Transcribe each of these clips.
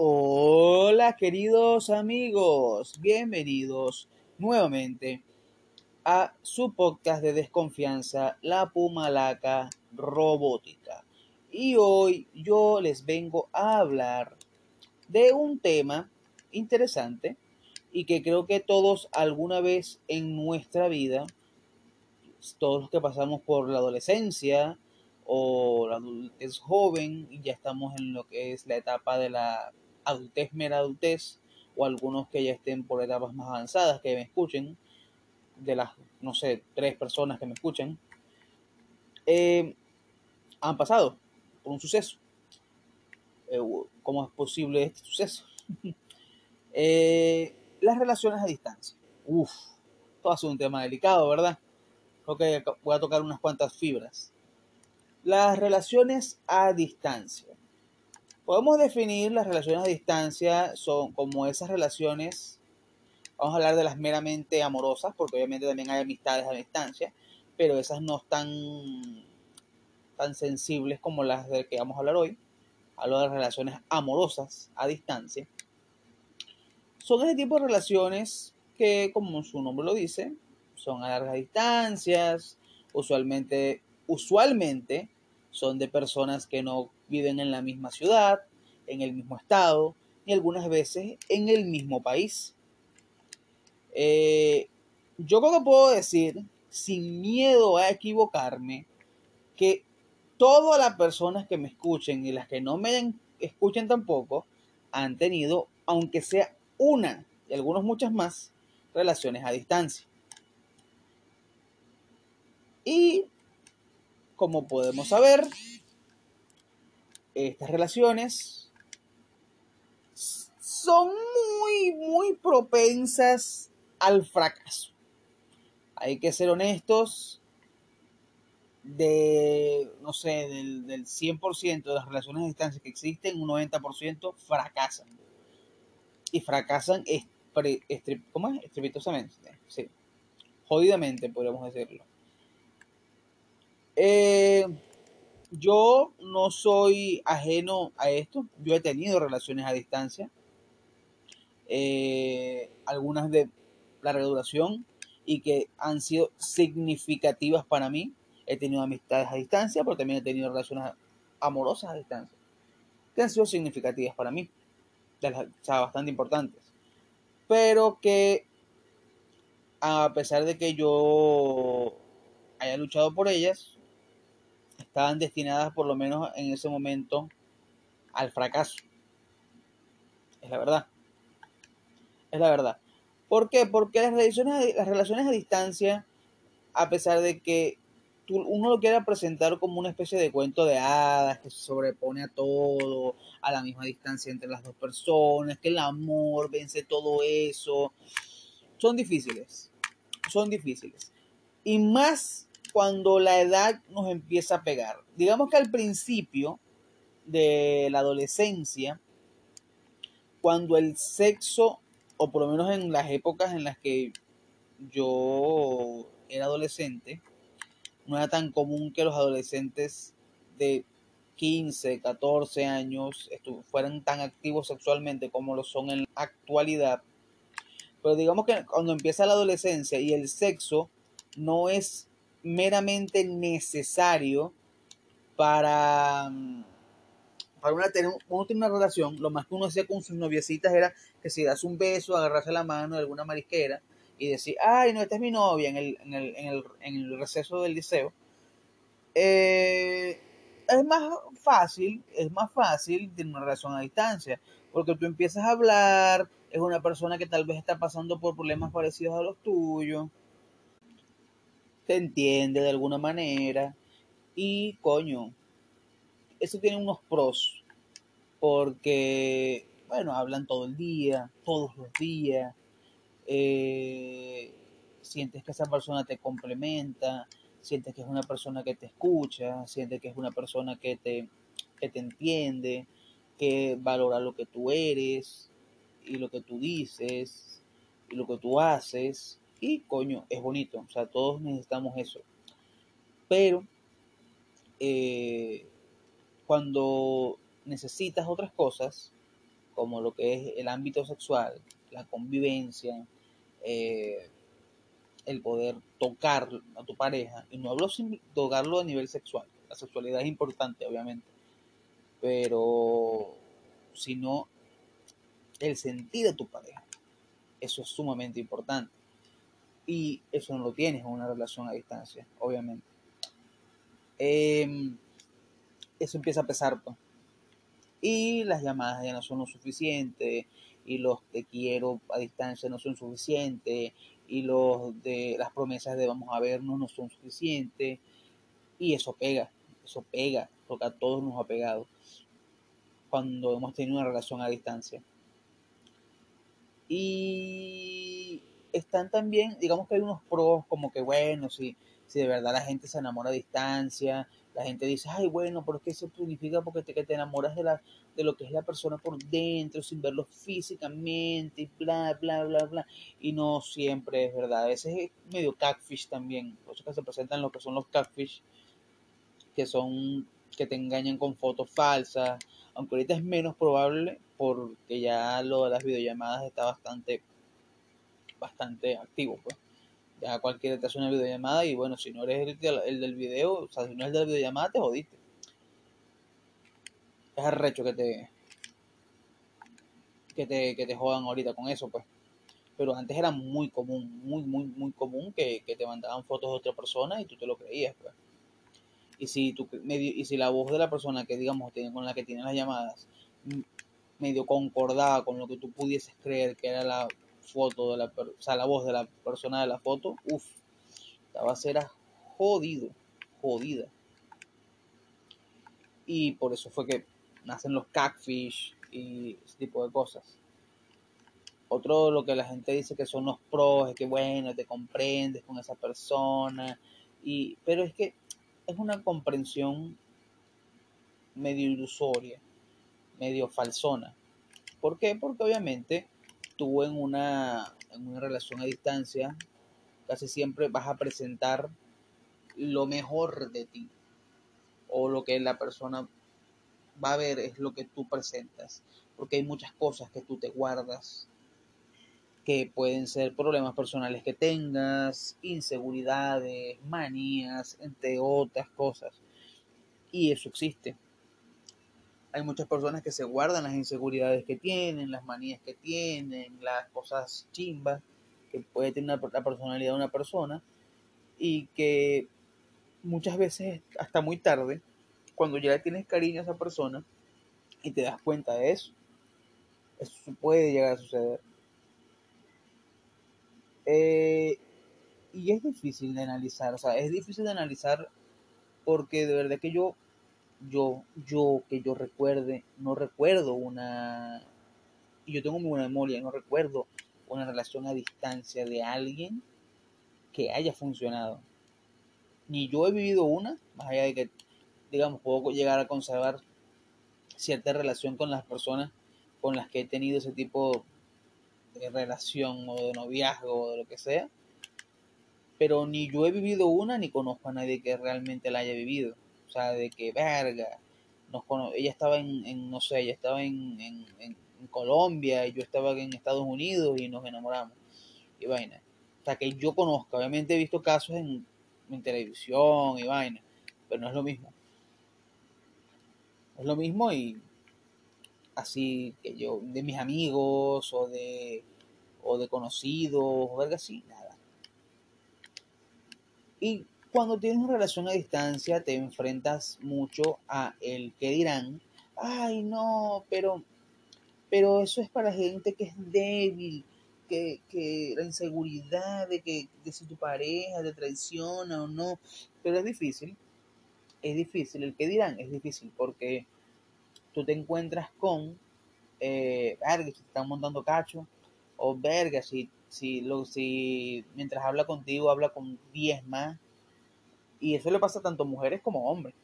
Hola queridos amigos, bienvenidos nuevamente a su podcast de desconfianza, la Pumalaca Robótica. Y hoy yo les vengo a hablar de un tema interesante y que creo que todos alguna vez en nuestra vida, todos los que pasamos por la adolescencia o la adultez joven y ya estamos en lo que es la etapa de la adultez, mera adultez, o algunos que ya estén por etapas más avanzadas, que me escuchen, de las, no sé, tres personas que me escuchen, eh, han pasado por un suceso. Eh, ¿Cómo es posible este suceso? Eh, las relaciones a distancia. Uf, todo es un tema delicado, ¿verdad? Creo que voy a tocar unas cuantas fibras. Las relaciones a distancia. Podemos definir las relaciones a distancia son como esas relaciones, vamos a hablar de las meramente amorosas, porque obviamente también hay amistades a distancia, pero esas no están tan sensibles como las de que vamos a hablar hoy. Hablo de relaciones amorosas a distancia. Son ese tipo de relaciones que, como su nombre lo dice, son a largas distancias, usualmente, usualmente son de personas que no viven en la misma ciudad, en el mismo estado y algunas veces en el mismo país. Eh, yo creo que puedo decir, sin miedo a equivocarme, que todas las personas que me escuchen y las que no me escuchen tampoco han tenido, aunque sea una y algunos muchas más, relaciones a distancia. Y como podemos saber, estas relaciones son muy, muy propensas al fracaso. Hay que ser honestos, de, no sé, del, del 100% de las relaciones a distancia que existen, un 90% fracasan. Y fracasan ¿cómo es? estrepitosamente, sí. Jodidamente, podríamos decirlo. Eh, yo no soy ajeno a esto. Yo he tenido relaciones a distancia. Eh, algunas de larga duración y que han sido significativas para mí. He tenido amistades a distancia, pero también he tenido relaciones amorosas a distancia que han sido significativas para mí, o sea, bastante importantes. Pero que a pesar de que yo haya luchado por ellas, estaban destinadas por lo menos en ese momento al fracaso. Es la verdad. Es la verdad. ¿Por qué? Porque las relaciones, las relaciones a distancia, a pesar de que uno lo quiera presentar como una especie de cuento de hadas que se sobrepone a todo, a la misma distancia entre las dos personas, que el amor vence todo eso, son difíciles. Son difíciles. Y más cuando la edad nos empieza a pegar. Digamos que al principio de la adolescencia, cuando el sexo, o por lo menos en las épocas en las que yo era adolescente, no era tan común que los adolescentes de 15, 14 años fueran tan activos sexualmente como lo son en la actualidad. Pero digamos que cuando empieza la adolescencia y el sexo no es meramente necesario para, mm, para una, tener una relación, lo más que uno hacía con sus noviecitas era que si das un beso, agarrarse la mano de alguna marisquera y decir, ay, no, esta es mi novia en el, en el, en el, en el receso del liceo, eh, es más fácil, es más fácil tener una relación a distancia, porque tú empiezas a hablar, es una persona que tal vez está pasando por problemas parecidos a los tuyos, te entiende de alguna manera. Y coño, eso tiene unos pros. Porque, bueno, hablan todo el día, todos los días. Eh, sientes que esa persona te complementa, sientes que es una persona que te escucha, sientes que es una persona que te, que te entiende, que valora lo que tú eres y lo que tú dices y lo que tú haces. Y coño, es bonito, o sea, todos necesitamos eso. Pero eh, cuando necesitas otras cosas, como lo que es el ámbito sexual, la convivencia, eh, el poder tocar a tu pareja, y no hablo sin tocarlo a nivel sexual, la sexualidad es importante, obviamente, pero sino el sentir a tu pareja, eso es sumamente importante. Y eso no lo tienes en una relación a distancia, obviamente. Em, eso empieza a pesar, pues. Y las llamadas ya no son lo suficiente, y los te quiero a distancia no son suficientes, y los de las promesas de vamos a vernos no son suficientes, y eso pega, eso pega, porque a todos nos ha pegado cuando hemos tenido una relación a distancia. Y están también, digamos que hay unos pros como que bueno, si, si de verdad la gente se enamora a distancia, la gente dice, ay bueno, pero es que eso significa porque te, que te enamoras de, la, de lo que es la persona por dentro, sin verlo físicamente, y bla, bla, bla, bla. Y no siempre es verdad, a veces es medio catfish también, por eso que se presentan lo que son los catfish, que son que te engañan con fotos falsas, aunque ahorita es menos probable porque ya lo de las videollamadas está bastante bastante activo pues. Ya cualquiera te hace una videollamada y bueno si no eres el, del video o sea si no eres el de la videollamada te jodiste. Es arrecho que te que te, que te jodan ahorita con eso pues. Pero antes era muy común muy muy muy común que, que te mandaban fotos de otra persona y tú te lo creías pues. Y si, tu, medio, y si la voz de la persona que digamos con la que tienes las llamadas medio concordaba con lo que tú pudieses creer que era la foto de la o sea la voz de la persona de la foto uff la ser era jodido jodida y por eso fue que nacen los catfish y ese tipo de cosas otro lo que la gente dice que son los pros es que bueno te comprendes con esa persona y pero es que es una comprensión medio ilusoria, medio falsona. ¿Por qué? Porque obviamente tú en una, en una relación a distancia casi siempre vas a presentar lo mejor de ti o lo que la persona va a ver es lo que tú presentas porque hay muchas cosas que tú te guardas que pueden ser problemas personales que tengas, inseguridades, manías, entre otras cosas. Y eso existe. Hay muchas personas que se guardan las inseguridades que tienen, las manías que tienen, las cosas chimbas que puede tener la personalidad de una persona y que muchas veces hasta muy tarde, cuando ya tienes cariño a esa persona y te das cuenta de eso, eso puede llegar a suceder. Eh, y es difícil de analizar, o sea, es difícil de analizar porque de verdad que yo, yo, yo, que yo recuerde, no recuerdo una, y yo tengo muy buena memoria, no recuerdo una relación a distancia de alguien que haya funcionado. Ni yo he vivido una, más allá de que, digamos, puedo llegar a conservar cierta relación con las personas con las que he tenido ese tipo de relación o de noviazgo o de lo que sea. Pero ni yo he vivido una ni conozco a nadie que realmente la haya vivido. O sea, de que, verga, nos ella estaba en, no sé, ella estaba en, en, Colombia y yo estaba en Estados Unidos y nos enamoramos. Y vaina. Sea, que yo conozco. Obviamente he visto casos en, en televisión y vaina. Pero no es lo mismo. es lo mismo y así que yo, de mis amigos o de, o de conocidos o algo así, nada. Y cuando tienes una relación a distancia te enfrentas mucho a el que dirán, ay no, pero, pero eso es para gente que es débil, que, que la inseguridad de que de si tu pareja te traiciona o no, pero es difícil, es difícil, el que dirán es difícil porque tú te encuentras con, eh, verga, si te están montando cacho, o verga, si, si, lo, si mientras habla contigo habla con 10 más. Y eso le pasa tanto a mujeres como a hombres.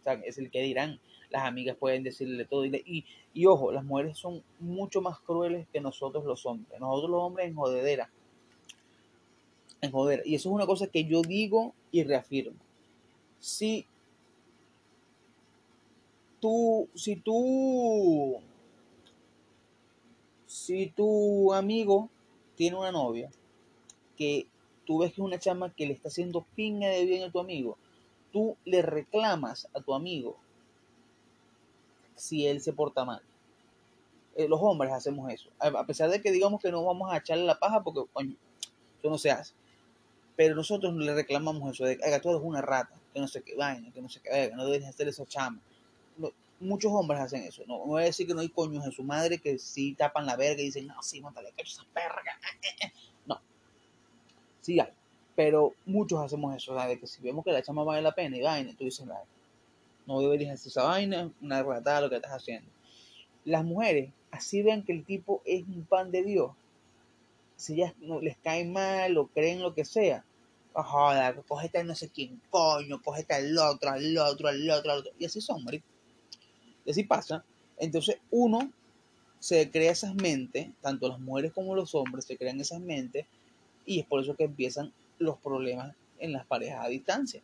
O sea, es el que dirán. Las amigas pueden decirle todo. Y, y, ojo, las mujeres son mucho más crueles que nosotros los hombres. Nosotros los hombres en jodedera. En joder. Y eso es una cosa que yo digo y reafirmo. Si tú, si tú Si tu amigo tiene una novia que tú ves que es una chama que le está haciendo pinga de bien a tu amigo, tú le reclamas a tu amigo si él se porta mal. Eh, los hombres hacemos eso. A pesar de que digamos que no vamos a echarle la paja porque, coño, eso no se hace. Pero nosotros le reclamamos eso de que tú una rata, que no sé qué vaina, que no sé qué, que no debes hacer eso chama. muchos hombres hacen eso. No, no voy a decir que no hay coños en su madre que sí tapan la verga y dicen, no, sí, mátale, que esa perra. Pero muchos hacemos eso, de que si vemos que la chama vale la pena y vaina, tú dices, no deberías hacer esa vaina, una ratada lo que estás haciendo. Las mujeres, así ven que el tipo es un pan de Dios, si ya les cae mal o creen lo que sea, joder, cogete a no sé quién, coño, cogete al otro, al otro, al otro, al otro. Y así son, marico. Y así pasa. Entonces uno se crea esas mentes, tanto las mujeres como los hombres se crean esas mentes, y es por eso que empiezan los problemas en las parejas a distancia.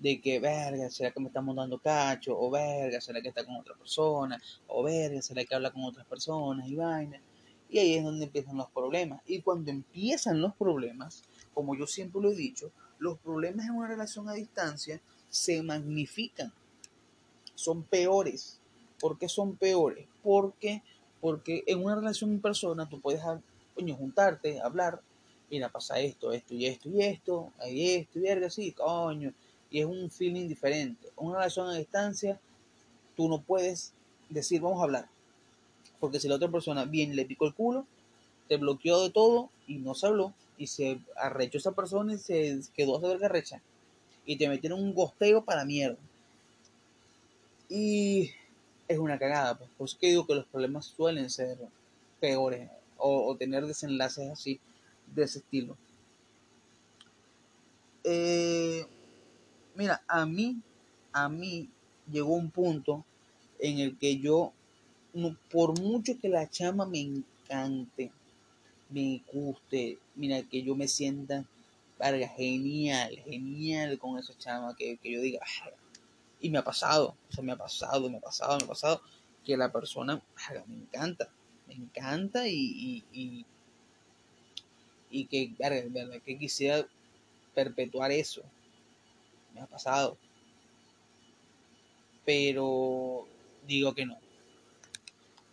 De que, verga, ¿será que me está montando cacho? O verga, ¿será que está con otra persona? O verga, ¿será que habla con otras personas? Y vaina. Y ahí es donde empiezan los problemas. Y cuando empiezan los problemas, como yo siempre lo he dicho, los problemas en una relación a distancia se magnifican. Son peores. ¿Por qué son peores? Porque, porque en una relación en persona tú puedes coño, juntarte, hablar, mira, pasa esto, esto y esto y esto, hay esto y verga, así, coño. Y es un feeling diferente. En una relación a distancia, tú no puedes decir, vamos a hablar porque si la otra persona bien le picó el culo, te bloqueó de todo y no se habló, y se arrechó esa persona y se quedó a saber que arrecha. Y te metieron un gosteo para mierda. Y es una cagada, pues. Por eso que digo que los problemas suelen ser peores o, tener desenlaces así de ese estilo. Eh, mira, a mí, a mí llegó un punto en el que yo por mucho que la chama me encante, me guste, mira, que yo me sienta, genial, genial con esa chama, que, yo diga, ah", y me ha pasado, o me ha pasado, me ha pasado, me ha pasado, que la persona, me encanta, me encanta y, y, y, que, verga, que quisiera perpetuar eso, me ha pasado, pero digo que no,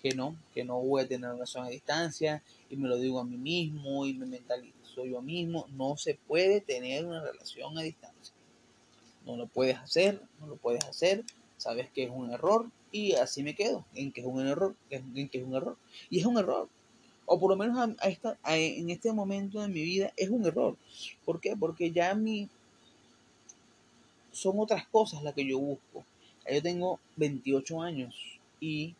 que no, que no voy a tener relación a distancia y me lo digo a mí mismo y me mentalizo yo mismo. No se puede tener una relación a distancia. No lo puedes hacer, no lo puedes hacer, sabes que es un error y así me quedo, en que es un error, en que es un error. Y es un error. O por lo menos a, esta, en este momento de mi vida es un error. ¿Por qué? Porque ya mi, son otras cosas las que yo busco. Yo tengo 28 años y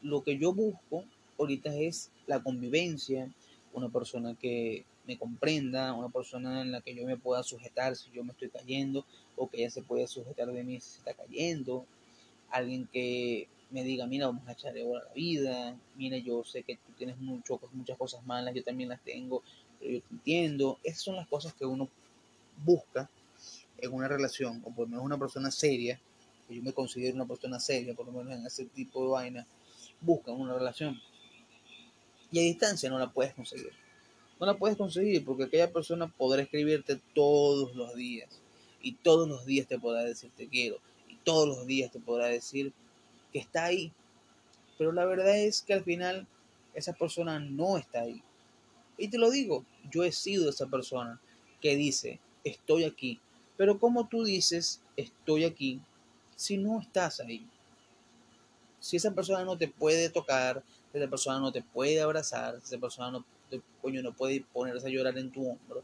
lo que yo busco ahorita es la convivencia, una persona que me comprenda, una persona en la que yo me pueda sujetar si yo me estoy cayendo o que ella se pueda sujetar de mí si se está cayendo, alguien que me diga, mira, vamos a echarle bola a la vida, mira, yo sé que tú tienes mucho, muchas cosas malas, yo también las tengo, pero yo te entiendo. Esas son las cosas que uno busca en una relación, o por lo menos una persona seria, que yo me considero una persona seria, por lo menos en ese tipo de vaina, buscan una relación. Y a distancia no la puedes conseguir. No la puedes conseguir porque aquella persona podrá escribirte todos los días. Y todos los días te podrá decir te quiero. Y todos los días te podrá decir que está ahí. Pero la verdad es que al final esa persona no está ahí. Y te lo digo, yo he sido esa persona que dice, estoy aquí. Pero como tú dices, estoy aquí, si no estás ahí? si esa persona no te puede tocar, si esa persona no te puede abrazar, si esa persona no, coño, no puede ponerse a llorar en tu hombro.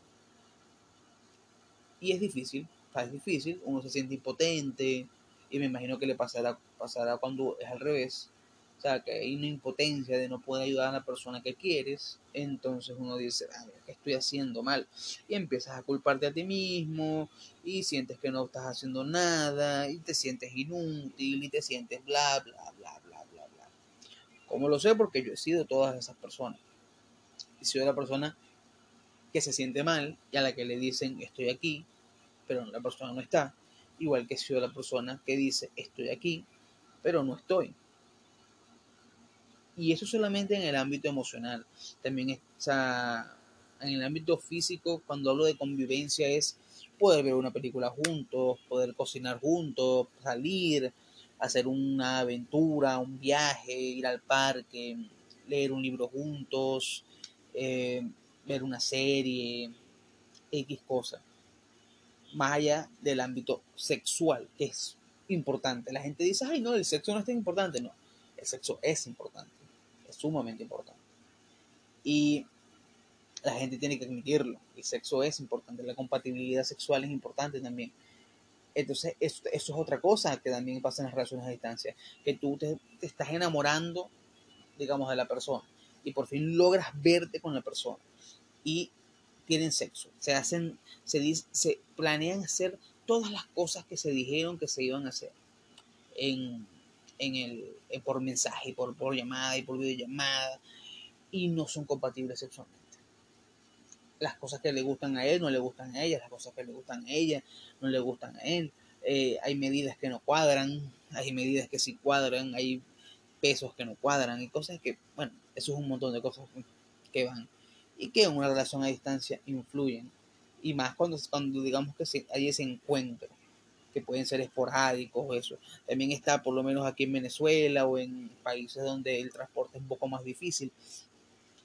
Y es difícil, es difícil, uno se siente impotente y me imagino que le pasará, pasará cuando es al revés. O sea, que hay una impotencia de no poder ayudar a la persona que quieres. Entonces uno dice, a ver, ¿qué estoy haciendo mal? Y empiezas a culparte a ti mismo y sientes que no estás haciendo nada y te sientes inútil y te sientes bla, bla, ¿Cómo lo sé? Porque yo he sido todas esas personas. Sido la persona que se siente mal y a la que le dicen estoy aquí, pero la persona no está. Igual que sido la persona que dice estoy aquí, pero no estoy. Y eso solamente en el ámbito emocional. También está en el ámbito físico, cuando hablo de convivencia, es poder ver una película juntos, poder cocinar juntos, salir, hacer una aventura, un viaje, ir al parque, leer un libro juntos, eh, ver una serie, X cosa. Más allá del ámbito sexual, que es importante. La gente dice, ay, no, el sexo no es tan importante. No, el sexo es importante, es sumamente importante. Y la gente tiene que admitirlo. El sexo es importante, la compatibilidad sexual es importante también. Entonces, eso, es otra cosa que también pasa en las relaciones a distancia, que tú te, estás enamorando, digamos, de la persona y por fin logras verte con la persona y tienen sexo, se hacen, se, se planean hacer todas las cosas que se dijeron que se iban a hacer en, en el, por mensaje, por, por llamada y por videollamada y no son compatibles sexualmente las cosas que le gustan a él no le gustan a ella, las cosas que le gustan a ella no le gustan a él. Eh, hay medidas que no cuadran, hay medidas que sí cuadran, hay pesos que no cuadran y cosas que, bueno, eso es un montón de cosas que van y que en una relación a distancia influyen. Y más cuando, cuando digamos que hay ese encuentro, que pueden ser esporádicos o eso. También está, por lo menos aquí en Venezuela o en países donde el transporte es un poco más difícil,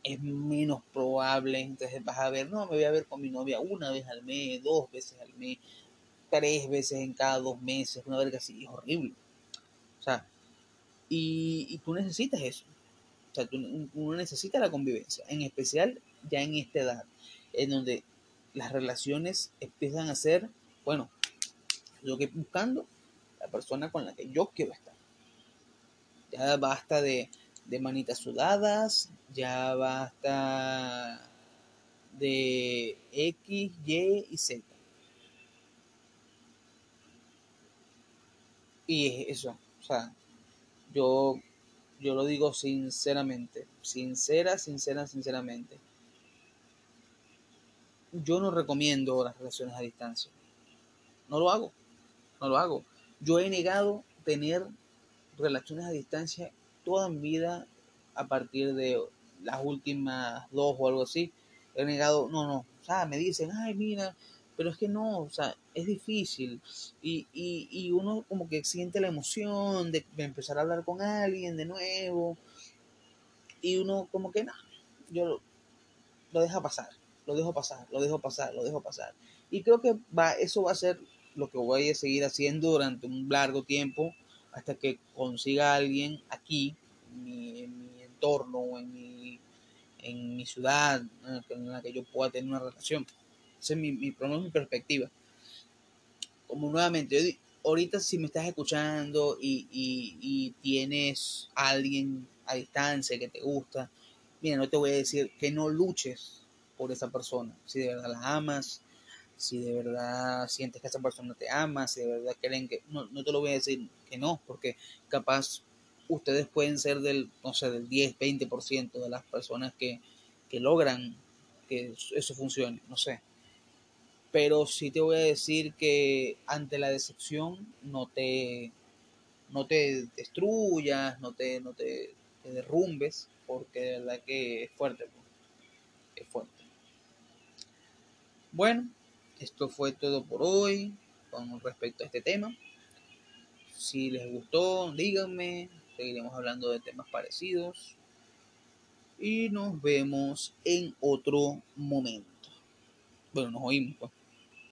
es menos probable. Entonces vas a ver, no, me voy a ver con mi novia una vez al mes, dos veces al mes, tres veces en cada dos meses, una verga así, es horrible. O sea, y, y tú necesitas eso. O sea, uno necesita la convivencia, en especial ya en esta edad, en donde las relaciones empiezan a ser, bueno, yo que buscando la persona con la que yo quiero estar. Ya basta de de manitas sudadas, ya basta de X, Y y Z. Y eso, o sea, yo, yo lo digo sinceramente, sincera, sincera, sinceramente. Yo no recomiendo las relaciones a distancia. No lo hago, no lo hago. Yo he negado tener relaciones a distancia toda mi vida a partir de las últimas dos o algo así, he negado, no, no, o sea, me dicen, ay, mira, pero es que no, o sea, es difícil. Y, y, y uno como que siente la emoción de, empezar a hablar con alguien de nuevo. Y uno como que, no, yo lo, lo deja pasar, lo dejo pasar, lo dejo pasar, lo dejo pasar. Y creo que va, eso va a ser lo que voy a seguir haciendo durante un largo tiempo hasta que consiga a alguien aquí, en mi, entorno, en mi, en mi ciudad, en la que yo pueda tener una relación. Esa es mi, mi, mi perspectiva. Como nuevamente, ahorita si me estás escuchando y, y, tienes a alguien a distancia que te gusta, mira, no te voy a decir que no luches por esa persona. Si de verdad la amas, si de verdad sientes que esa persona te ama, si de verdad creen que, no, no te lo voy a decir que no, porque capaz ustedes pueden ser del, no sé, del 10, 20% de las personas que, que logran que eso funcione, no sé. Pero sí te voy a decir que ante la decepción no te, no te destruyas, no te, no te, te derrumbes, porque de verdad que es fuerte, es fuerte. Bueno, esto fue todo por hoy con respecto a este tema. Si les gustó, díganme. Seguiremos hablando de temas parecidos. Y nos vemos en otro momento. Bueno, nos oímos. Pues.